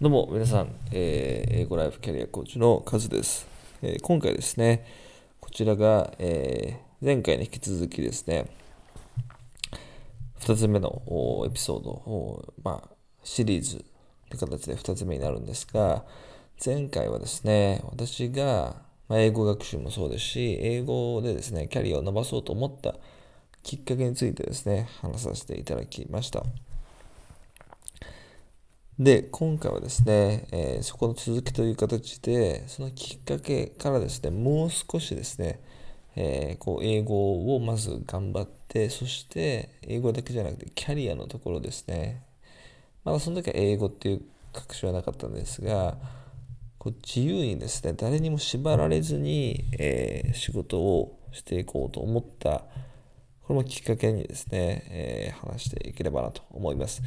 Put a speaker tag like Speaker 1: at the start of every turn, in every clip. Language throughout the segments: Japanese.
Speaker 1: どうも皆さん、えー英語ライフキャリアコーチのカズです、えー今回ですね、こちらが、えー前回に引き続きですね、2つ目のエピソードを、まあ、シリーズという形で2つ目になるんですが、前回はですね、私が、まあ、英語学習もそうですし、英語でですね、キャリアを伸ばそうと思ったきっかけについてですね、話させていただきました。で、今回はですね、えーそこの続きという形で、そのきっかけからですね、もう少しですね、えーこう英語をまず頑張って、そして英語だけじゃなくてキャリアのところですね。まだその時は英語っていう学習はなかったんですが、こう自由にですね、誰にも縛られずに、えー仕事をしていこうと思った、これもきっかけにですね、えー話していければなと思います。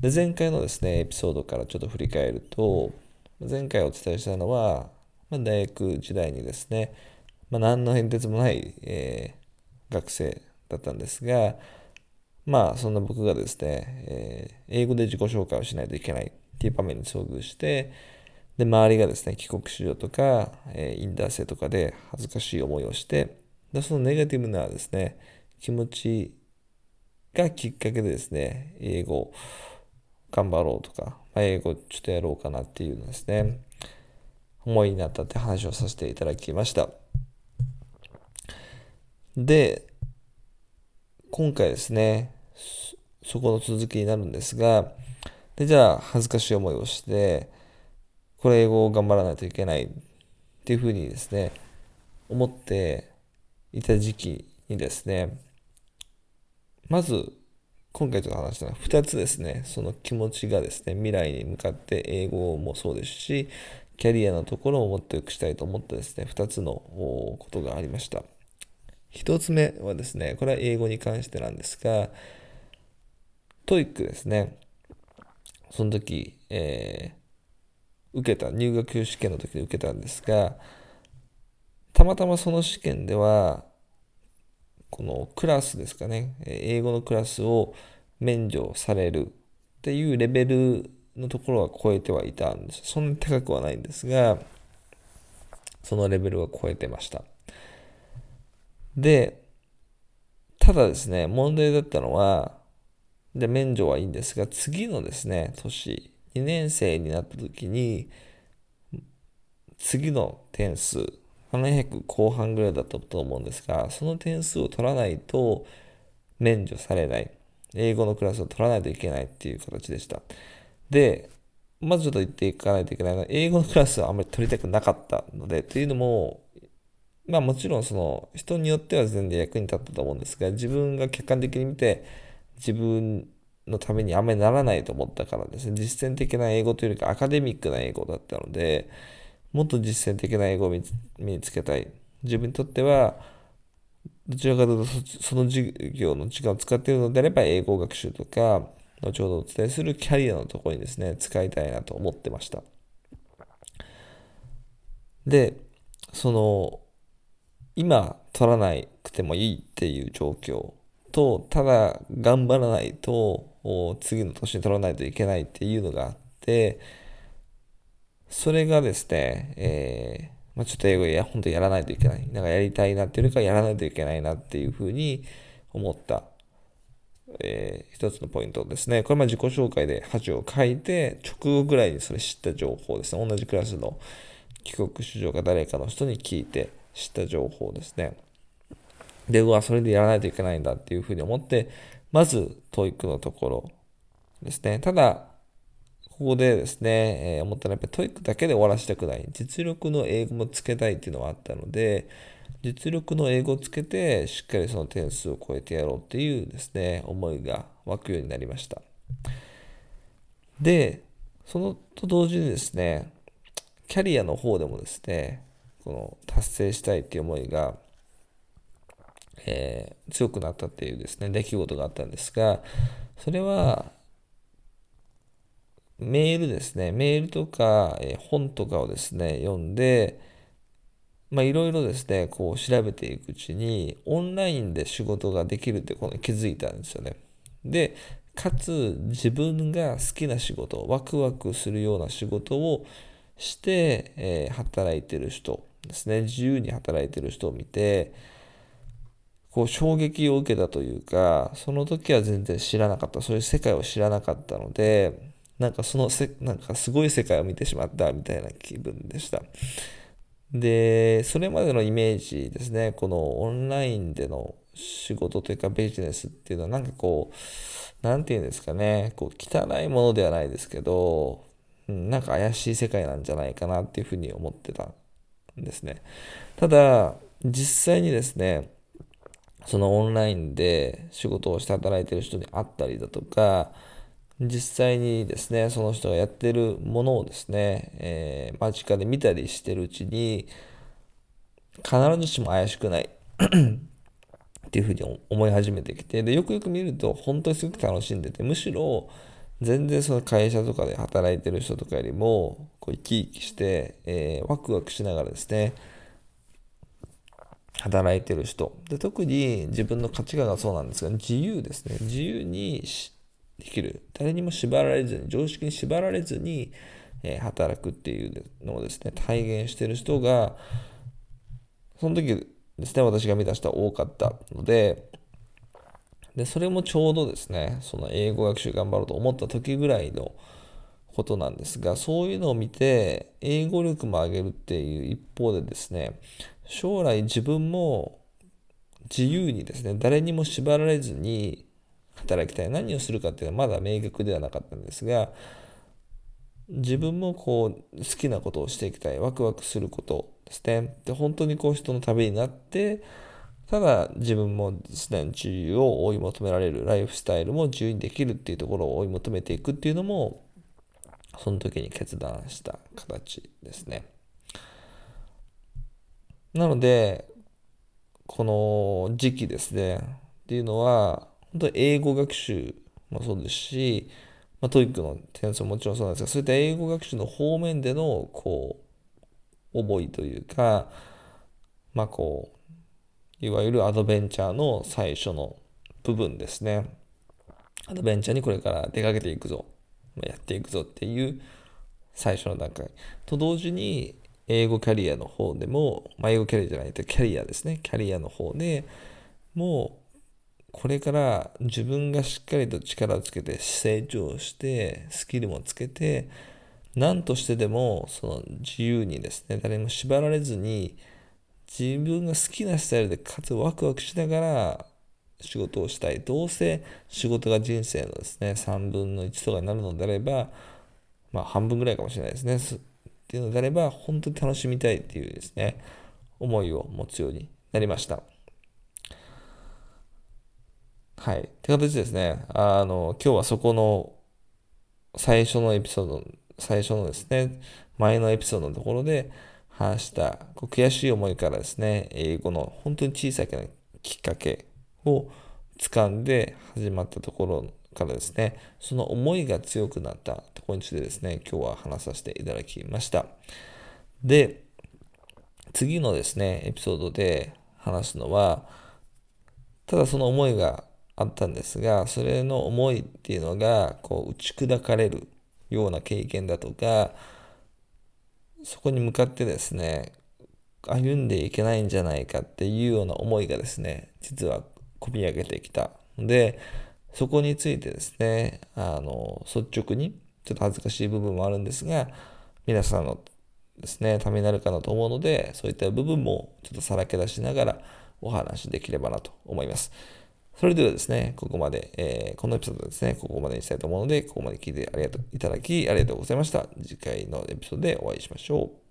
Speaker 1: で前回のですねエピソードからちょっと振り返ると前回お伝えしたのは、まあ、大学時代にですね、まあ、何の変哲もない、えー学生だったんですがまあそんな僕がですね、えー英語で自己紹介をしないといけないっていう場面に遭遇してで周りがですね帰国子女とか、えーインター生とかで恥ずかしい思いをしてでそのネガティブなですね気持ちがきっかけでですね英語頑張ろうとか、まあ、英語ちょっとやろうかなっていうのですね、思いになったって話をさせていただきました。で、今回ですね、そそこの続きになるんですが、で、じゃあ恥ずかしい思いをして、これ英語を頑張らないといけないっていうふうにですね、思っていた時期にですね、まず今回ちょっと話したのは2つですね、その気持ちがですね、未来に向かって英語もそうですし、キャリアのところをもっと良くしたいと思ったですね、2つのことがありました。1つ目はですね、これは英語に関してなんですが、 TOEICですね、その時、えー受けた、入学試験の時に受けたんですが、たまたまその試験では、このクラスですかね、英語のクラスを免除されるっていうレベルのところは超えてはいたんです。そんなに高くはないんですが、そのレベルは超えてました。で、ただですね、問題だったのは、で、免除はいいんですが、次のですね、年、2年生になった時に、次の点数、700後半ぐらいだったと思うんですが、その点数を取らないと免除されない。英語のクラスを取らないといけないっていう形でした。で、まずちょっと言っていかないといけないのは、英語のクラスはあんまり取りたくなかったので、というのも、まあもちろんその人によっては全然役に立ったと思うんですが、自分が客観的に見て、自分のためにあんまりならないと思ったからですね、実践的な英語というよりかアカデミックな英語だったので、もっと実践的な英語を身につけたい。自分にとっては、どちらかというとその授業の時間を使っているのであれば、英語学習とか、後ほどお伝えするキャリアのところにですね、使いたいなと思ってました。で、その、今取らなくてもいいっていう状況と、ただ頑張らないと、次の年に取らないといけないっていうのがあって、それがですね、えーまあ、ちょっと英語や本当にやらないといけない。なんかやりたいなっていうよりかやらないといけないなっていうふうに思った、えー一つのポイントですね。これま自己紹介で恥を書いて、直後ぐらいにそれ知った情報ですね。同じクラスの帰国子女か誰かの人に聞いて知った情報ですね。で、うわ、それでやらないといけないんだっていうふうに思って、まず、 TOEICのところですね。ただ、ここでですね、え思ったのはやっぱり TOEICだけで終わらせたくない。実力の英語もつけたいっていうのはあったので、実力の英語をつけて、しっかりその点数を超えてやろうっていうですね、思いが湧くようになりました。で、そのと同時にですね、キャリアの方でもですね、この達成したいっていう思いが、えー強くなったっていうですね、出来事があったんですが、それは、メールですね、メールとか、え本とかをですね、読んで、まあいろいろですね、こう調べていくうちに、オンラインで仕事ができるってことに気づいたんですよね。で、かつ自分が好きな仕事、ワクワクするような仕事をして、えー、働いてる人ですね、自由に働いてる人を見て、こう衝撃を受けたというか、その時は全然知らなかった、そういう世界を知らなかったので、なんかそのせ、なんかすごい世界を見てしまったみたいな気分でした。で、それまでのイメージですね、このオンラインでの仕事というかビジネスっていうのはなんかこう、なんていうんですかね、こう汚いものではないですけど、うん、なんか怪しい世界なんじゃないかなっていうふうに思ってたんですね。ただ、実際にですね、そのオンラインで仕事をして働いてる人に会ったりだとか、実際にですね、その人がやってるものをですね、えー、間近で見たりしてるうちに、必ずしも怪しくない っていうふうに思い始めてきて、で、よくよく見ると本当にすごく楽しんでて、むしろ全然その会社とかで働いてる人とかよりも、こう生き生きして、えー、ワクワクしながらですね、働いてる人。で、特に自分の価値観がそうなんですが、自由ですね。自由にできる。誰にも縛られずに、常識に縛られずに、え、働くっていうのをですね、体現してる人が、その時ですね、私が見た人は多かったので、で、それもちょうどですね、その英語学習頑張ろうと思った時ぐらいのことなんですが、そういうのを見て、英語力も上げるっていう一方でですね、将来自分も自由にですね、誰にも縛られずに働きたい。何をするかっていうのはまだ明確ではなかったんですが、自分もこう好きなことをしていきたい。ワクワクすることですね。で、本当にこう人のためになって、ただ自分もですね、自由を追い求められる、ライフスタイルも自由にできるっていうところを追い求めていくっていうのも、その時に決断した形ですね。なので、この時期ですね、っていうのは、本当英語学習もそうですし、まあ、 TOEICの点数ももちろんそうなんですが、そういった英語学習の方面での、こう、覚えというか、まあこう、いわゆるアドベンチャーの最初の部分ですね。アドベンチャーにこれから出かけていくぞ、やっていくぞっていう最初の段階。と同時に、英語キャリアの方でも、まあ、英語キャリアじゃないとキャリアですね。キャリアの方でもこれから自分がしっかりと力をつけて成長してスキルもつけて何としてでもその自由にですね誰も縛られずに自分が好きなスタイルでかつワクワクしながら仕事をしたいどうせ仕事が人生のですね3分の1とかになるのであればまあ半分ぐらいかもしれないですねっていうのであれば本当に楽しみたいっていうですね思いを持つようになりました。はい。って形ですね。あの、今日はそこの最初のエピソード、最初のですね、前のエピソードのところで話した悔しい思いからですね、英語の本当に小さなきっかけを掴んで始まったところからですね、その思いが強くなったところについてですね、今日は話させていただきました。で、次のですね、エピソードで話すのは、ただその思いがあったんですが、それの思いっていうのが、こう、打ち砕かれるような経験だとか、そこに向かってですね、歩んでいけないんじゃないかっていうような思いがですね、実は込み上げてきたので、そこについてですね、あの、率直に、ちょっと恥ずかしい部分もあるんですが、皆さんのですね、ためになるかなと思うので、そういった部分もちょっとさらけ出しながらお話しできればなと思います。それではですね、ここまで、えー、このエピソードですね、ここまでにしたいと思うので、ここまで聞いてありがとういただき、ありがとうございました。次回のエピソードでお会いしましょう。